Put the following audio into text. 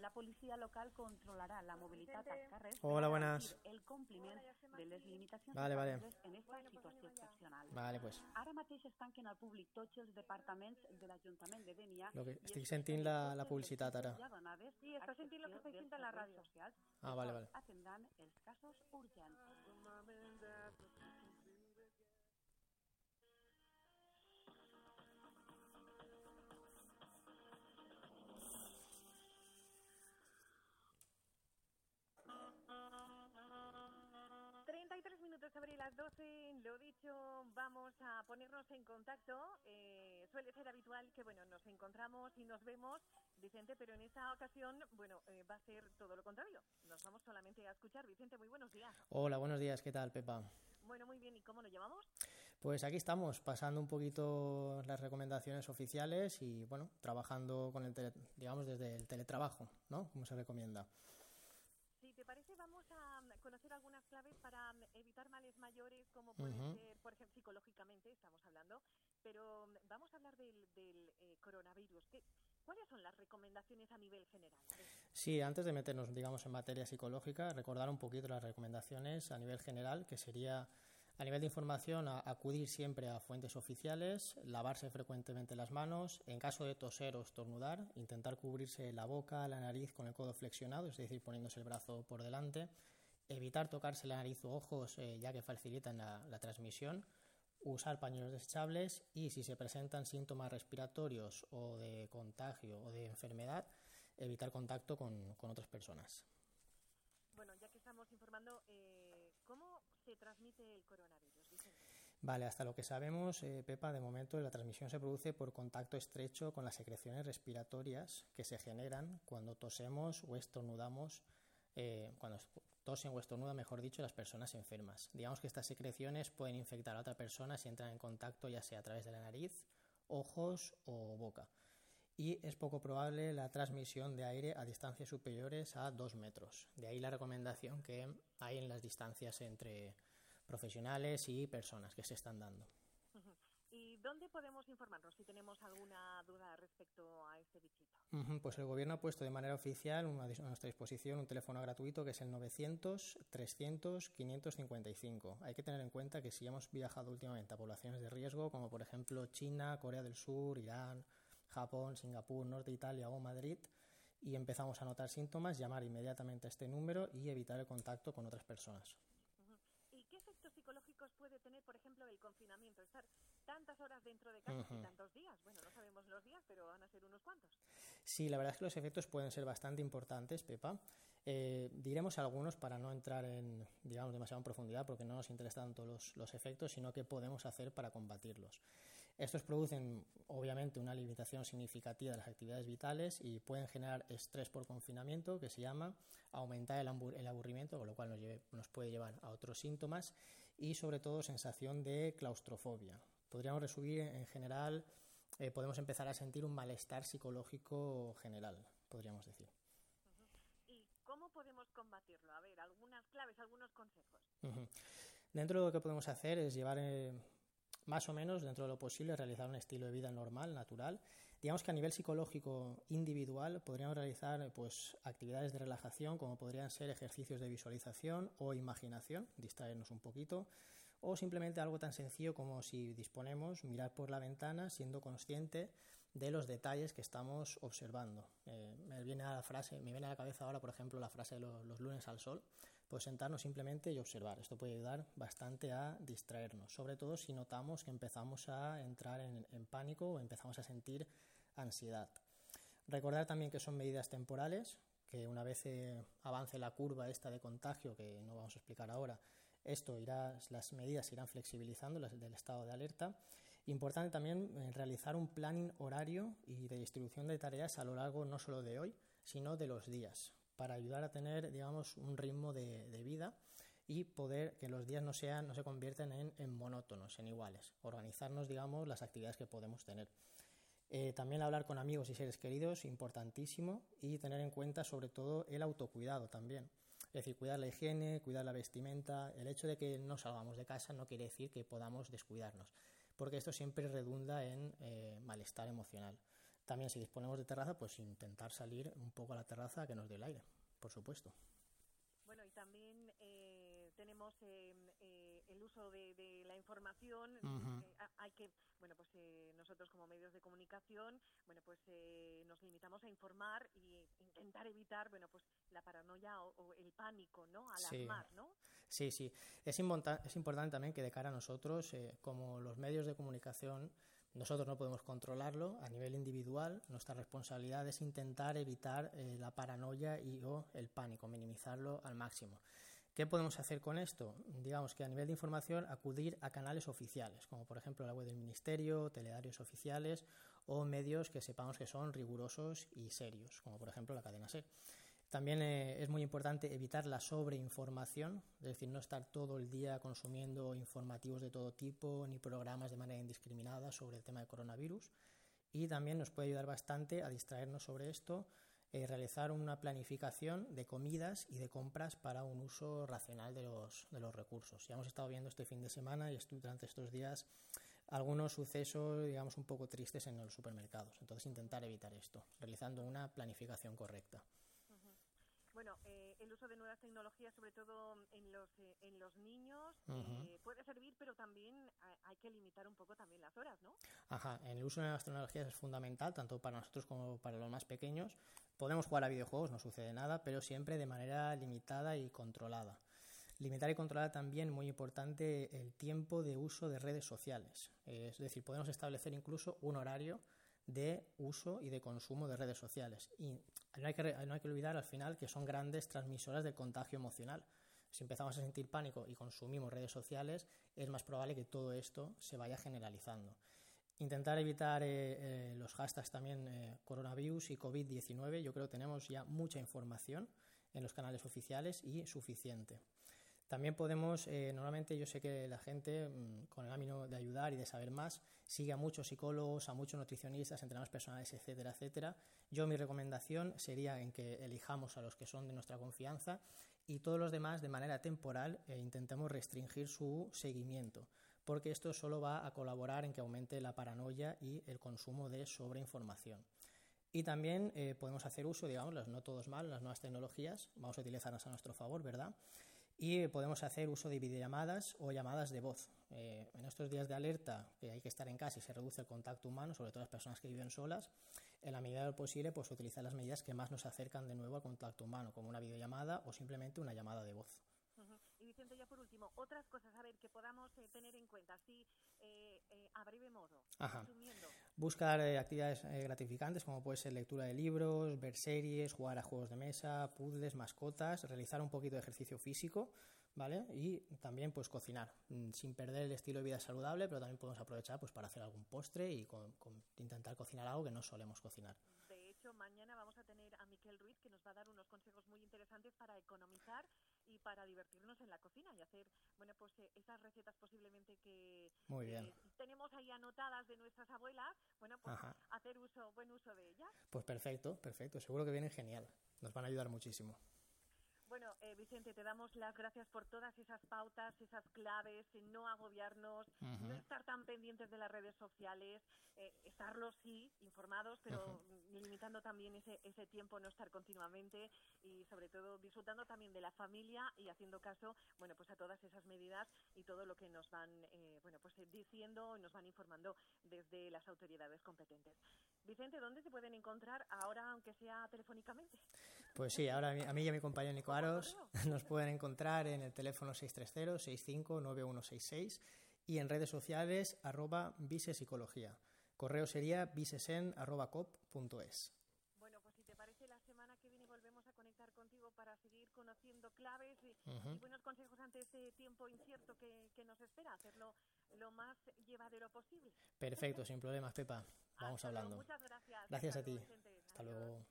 La policia local controlarà la carrers Hola, buenas. el compliment de les limitacions Vale, vale. establecides en esta situació excepcional. Vale, pues. Ara mateix es tanquen al públic tots els departaments de l'Ajuntament de Denia. Lo que- estic sentint la- la publicitat ara. Sí, sentint lo que la ràdio. Ah, vale, vale. Atendran els casos urgents. Las 12, lo dicho, vamos a ponernos en contacto. Eh, suele ser habitual que, bueno, nos encontramos y nos vemos, Vicente, pero en esta ocasión, bueno, eh, va a ser todo lo contrario. Nos vamos solamente a escuchar. Vicente, muy buenos días. Hola, buenos días, ¿qué tal, Pepa? Bueno, muy bien, ¿y cómo lo llevamos? Pues aquí estamos, pasando un poquito las recomendaciones oficiales y, bueno, trabajando con el, tele- digamos, desde el teletrabajo, ¿no? Como se recomienda. Si te parece, conocer algunas claves para mm, evitar males mayores, como puede Ujú. ser, por ejemplo, psicológicamente, estamos hablando, pero mm, vamos a hablar del, del eh, coronavirus. ¿Qué, ¿Cuáles son las recomendaciones a nivel general? Sí, antes de meternos, digamos, en materia psicológica, recordar un poquito las recomendaciones a nivel general, que sería, a nivel de información, a- acudir siempre a fuentes oficiales, lavarse frecuentemente las manos, en caso de toser o estornudar, intentar cubrirse la boca, la nariz con el codo flexionado, es decir, poniéndose el brazo por delante, evitar tocarse la nariz o ojos, eh, ya que facilitan la, la transmisión, usar pañuelos desechables y si se presentan síntomas respiratorios o de contagio o de enfermedad, evitar contacto con, con otras personas. Bueno, ya que estamos informando, eh, ¿cómo se transmite el coronavirus? Vicente? Vale, hasta lo que sabemos, eh, Pepa, de momento la transmisión se produce por contacto estrecho con las secreciones respiratorias que se generan cuando tosemos o estornudamos, eh, cuando tosen o estornudan, mejor dicho, las personas enfermas. Digamos que estas secreciones pueden infectar a otra persona si entran en contacto ya sea a través de la nariz, ojos o boca. Y es poco probable la transmisión de aire a distancias superiores a dos metros. De ahí la recomendación que hay en las distancias entre profesionales y personas que se están dando. Ujú. ¿Y dónde podemos informarnos si tenemos alguna duda respecto a este bichito? Pues el Gobierno ha puesto de manera oficial a nuestra disposición un teléfono gratuito que es el 900-300-555. Hay que tener en cuenta que si hemos viajado últimamente a poblaciones de riesgo, como por ejemplo China, Corea del Sur, Irán, Japón, Singapur, Norte de Italia o Madrid, y empezamos a notar síntomas, llamar inmediatamente a este número y evitar el contacto con otras personas. ¿Y qué efectos psicológicos puede tener, por ejemplo, el confinamiento? Estar tantas horas dentro de casa y Ujú. tantos días. Bueno, no sabemos los días, pero van a ser unos cuantos. Sí, la verdad es que los efectos pueden ser bastante importantes, Pepa. Eh, diremos algunos para no entrar en, digamos, demasiado en profundidad, porque no nos interesan tanto los, los efectos, sino qué podemos hacer para combatirlos. Estos producen, obviamente, una limitación significativa de las actividades vitales y pueden generar estrés por confinamiento, que se llama, aumentar el, el aburrimiento, con lo cual nos, lleve- nos puede llevar a otros síntomas, y sobre todo sensación de claustrofobia. Podríamos resumir en general, eh, podemos empezar a sentir un malestar psicológico general, podríamos decir. ¿Y cómo podemos combatirlo? A ver, algunas claves, algunos consejos. Ujú. Dentro de lo que podemos hacer es llevar eh, más o menos, dentro de lo posible, realizar un estilo de vida normal, natural. Digamos que a nivel psicológico individual podríamos realizar pues, actividades de relajación como podrían ser ejercicios de visualización o imaginación, distraernos un poquito, o simplemente algo tan sencillo como si disponemos mirar por la ventana siendo consciente de los detalles que estamos observando. Eh, me viene a la frase, me viene a la cabeza ahora, por ejemplo, la frase de lo- los lunes al sol, pues sentarnos simplemente y observar. Esto puede ayudar bastante a distraernos, sobre todo si notamos que empezamos a entrar en, en pánico o empezamos a sentir ansiedad. Recordar también que son medidas temporales, que una vez eh, avance la curva esta de contagio, que no vamos a explicar ahora, esto irá, las medidas se irán flexibilizando las del estado de alerta. Importante también eh, realizar un planning horario y de distribución de tareas a lo largo no solo de hoy, sino de los días, para ayudar a tener, digamos, un ritmo de, vida y poder que los días no sean, no se conviertan en, en monótonos, en iguales. Organizarnos, digamos, las actividades que podemos tener. Eh, también hablar con amigos y seres queridos, importantísimo, y tener en cuenta sobre todo el autocuidado también. Es decir, cuidar la higiene, cuidar la vestimenta. El hecho de que no salgamos de casa no quiere decir que podamos descuidarnos, porque esto siempre redunda en eh, malestar emocional. También si disponemos de terraza, pues intentar salir un poco a la terraza que nos dé el aire, por supuesto. Bueno, y también eh, tenemos eh, eh, el uso de, de la información. Eh, ha- hay que, bueno, pues eh, nosotros como medios de comunicación, bueno, pues eh, nos limitamos a informar y intentar evitar, bueno, pues la paranoia o, o el pánico, ¿no? Sí. Alarmar, ¿no? Sí, sí. Es, es importante también que de cara a nosotros, eh, como los medios de comunicación, nosotros no podemos controlarlo a nivel individual. Nuestra responsabilidad es intentar evitar eh, la paranoia y o el pánico, minimizarlo al máximo. ¿Qué podemos hacer con esto? Digamos que a nivel de información acudir a canales oficiales, como por ejemplo la web del Ministerio, teledarios oficiales o medios que sepamos que son rigurosos y serios, como por ejemplo la cadena SER. También eh, es muy importante evitar la sobreinformación, es decir, no estar todo el día consumiendo informativos de todo tipo ni programas de manera indiscriminada sobre el tema de coronavirus. Y también nos puede ayudar bastante a distraernos sobre esto, eh, realizar una planificación de comidas y de compras para un uso racional de los, de los recursos. Ya hemos estado viendo este fin de semana y durante estos días algunos sucesos, digamos, un poco tristes en los supermercados. Entonces, intentar evitar esto, realizando una planificación correcta. Bueno, eh, el uso de nuevas tecnologías, sobre todo en los eh, en los niños, eh, puede servir, pero también ha- hay que limitar un poco también las horas, ¿no? Ajá, el uso de las tecnologías es fundamental, tanto para nosotros como para los más pequeños. Podemos jugar a videojuegos, no sucede nada, pero siempre de manera limitada y controlada. Limitar y controlar también, muy importante, el tiempo de uso de redes sociales. Es decir, podemos establecer incluso un horario de uso y de consumo de redes sociales. Y no hay que, no hay que olvidar al final que son grandes transmisoras del contagio emocional. Si empezamos a sentir pánico y consumimos redes sociales, es más probable que todo esto se vaya generalizando. Intentar evitar eh, eh, los hashtags también eh, coronavirus y COVID-19. Yo creo que tenemos ya mucha información en los canales oficiales y suficiente. También podemos, eh, normalmente yo sé que la gente, mm, con el ánimo de ayudar y de saber más, sigue a muchos psicólogos, a muchos nutricionistas, entrenadores personales, etcétera, etcétera. Yo mi recomendación sería en que elijamos a los que son de nuestra confianza y todos los demás de manera temporal eh, intentemos restringir su seguimiento, porque esto solo va a colaborar en que aumente la paranoia y el consumo de sobreinformación. Y también eh, podemos hacer uso, digamos, no todos mal, las nuevas tecnologías, vamos a utilizarlas a nuestro favor, ¿verdad? Y podemos hacer uso de videollamadas o llamadas de voz. Eh, en estos días de alerta, que hay que estar en casa y se reduce el contacto humano, sobre todo las personas que viven solas, en la medida de lo posible, pues utilizar las medidas que más nos acercan de nuevo al contacto humano, como una videollamada o simplemente una llamada de voz. Ujú. Y Vicente, ya por último, otras cosas, a ver, que podamos eh, tener en cuenta, así eh, eh, a breve modo, Ajá. Buscar eh, actividades eh, gratificantes como puede ser lectura de libros, ver series, jugar a juegos de mesa, puzzles, mascotas, realizar un poquito de ejercicio físico, ¿vale? Y también pues cocinar, mm, sin perder el estilo de vida saludable, pero también podemos aprovechar pues para hacer algún postre y con- con- intentar cocinar algo que no solemos cocinar. De hecho, mañana vamos a tener a Miquel Ruiz que nos va a dar unos consejos muy interesantes para economizar y para divertirnos en la cocina y hacer, bueno, pues eh, esas recetas posiblemente que Muy eh, bien. tenemos ahí anotadas de nuestras abuelas, bueno, pues Ajá. hacer uso, buen uso de ellas. Pues perfecto, perfecto. Seguro que vienen genial. Nos van a ayudar muchísimo. Bueno, eh, Vicente, te damos las gracias por todas esas pautas, esas claves, en no agobiarnos, no estar tan pendientes de las redes sociales, eh, estarlo sí, informados, pero limitando también ese, ese tiempo, no estar continuamente y sobre todo disfrutando también de la familia y haciendo caso, bueno, pues a todas esas medidas y todo lo que nos van, eh, bueno, pues eh, diciendo y nos van informando desde las autoridades competentes. Vicente, ¿dónde se pueden encontrar ahora, aunque sea telefónicamente? Pues sí, ahora a mí, y a mi compañero Nico ¿Cómo Aros nos pueden encontrar en el teléfono 630-659166 y en redes sociales arroba visepsicología. Correo sería visesen arroba cop.es. Bueno, pues si te parece, la semana que viene volvemos a conectar contigo para seguir conociendo claves y, buenos consejos ante este tiempo incierto que, que nos espera, hacerlo lo más llevadero posible. Perfecto, sin problemas, Pepa. Vamos Hasta luego, hablando. Muchas gracias. Gracias a ti. Hasta luego.